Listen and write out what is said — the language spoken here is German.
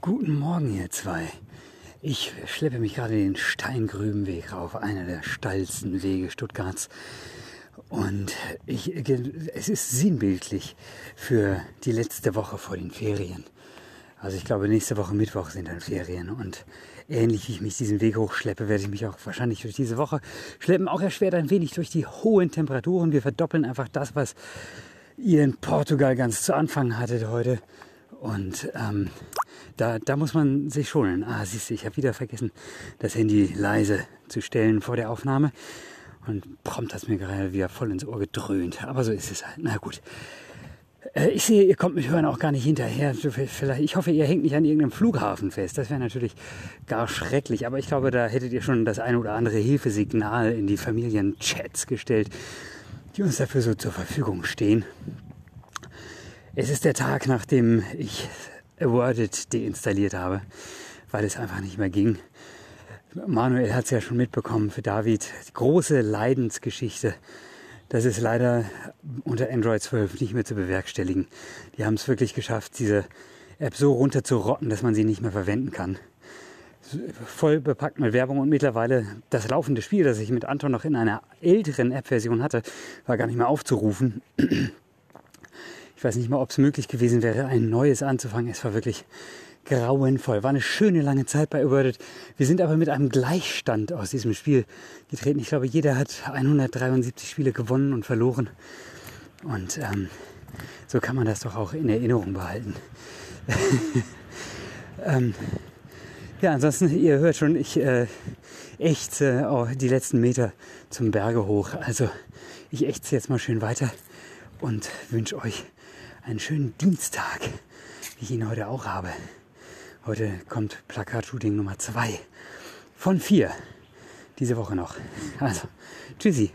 Guten Morgen, ihr zwei. Ich schleppe mich gerade den Steingrübenweg rauf, einer der steilsten Wege Stuttgarts. Und ich, es ist sinnbildlich für die letzte Woche vor den Ferien. Also ich glaube, nächste Woche Mittwoch sind dann Ferien. Und ähnlich wie ich mich diesen Weg hochschleppe, werde ich mich auch wahrscheinlich durch diese Woche schleppen. Auch erschwert ein wenig durch die hohen Temperaturen. Wir verdoppeln einfach das, was ihr in Portugal ganz zu Anfang hattet heute. Und ähm, da, da muss man sich schonen. Ah, siehst du, ich habe wieder vergessen, das Handy leise zu stellen vor der Aufnahme. Und prompt hat es mir gerade wieder voll ins Ohr gedröhnt. Aber so ist es halt. Na gut. Äh, ich sehe, ihr kommt mit Hören auch gar nicht hinterher. Vielleicht, ich hoffe, ihr hängt nicht an irgendeinem Flughafen fest. Das wäre natürlich gar schrecklich. Aber ich glaube, da hättet ihr schon das ein oder andere Hilfesignal in die Familienchats gestellt, die uns dafür so zur Verfügung stehen. Es ist der Tag, nachdem ich Worded deinstalliert habe, weil es einfach nicht mehr ging. Manuel hat es ja schon mitbekommen für David. Die große Leidensgeschichte. Das ist leider unter Android 12 nicht mehr zu bewerkstelligen. Die haben es wirklich geschafft, diese App so runter zu rotten, dass man sie nicht mehr verwenden kann. Voll bepackt mit Werbung und mittlerweile das laufende Spiel, das ich mit Anton noch in einer älteren App-Version hatte, war gar nicht mehr aufzurufen. Ich weiß nicht mal, ob es möglich gewesen wäre, ein neues anzufangen. Es war wirklich grauenvoll. War eine schöne lange Zeit bei Awarded. Wir sind aber mit einem Gleichstand aus diesem Spiel getreten. Ich glaube, jeder hat 173 Spiele gewonnen und verloren. Und ähm, so kann man das doch auch in Erinnerung behalten. ähm, ja, ansonsten, ihr hört schon, ich äh, ächze oh, die letzten Meter zum Berge hoch. Also ich ächze jetzt mal schön weiter und wünsche euch einen schönen Dienstag, wie ich ihn heute auch habe. Heute kommt Plakatshooting Nummer 2 von 4 diese Woche noch. Also, tschüssi.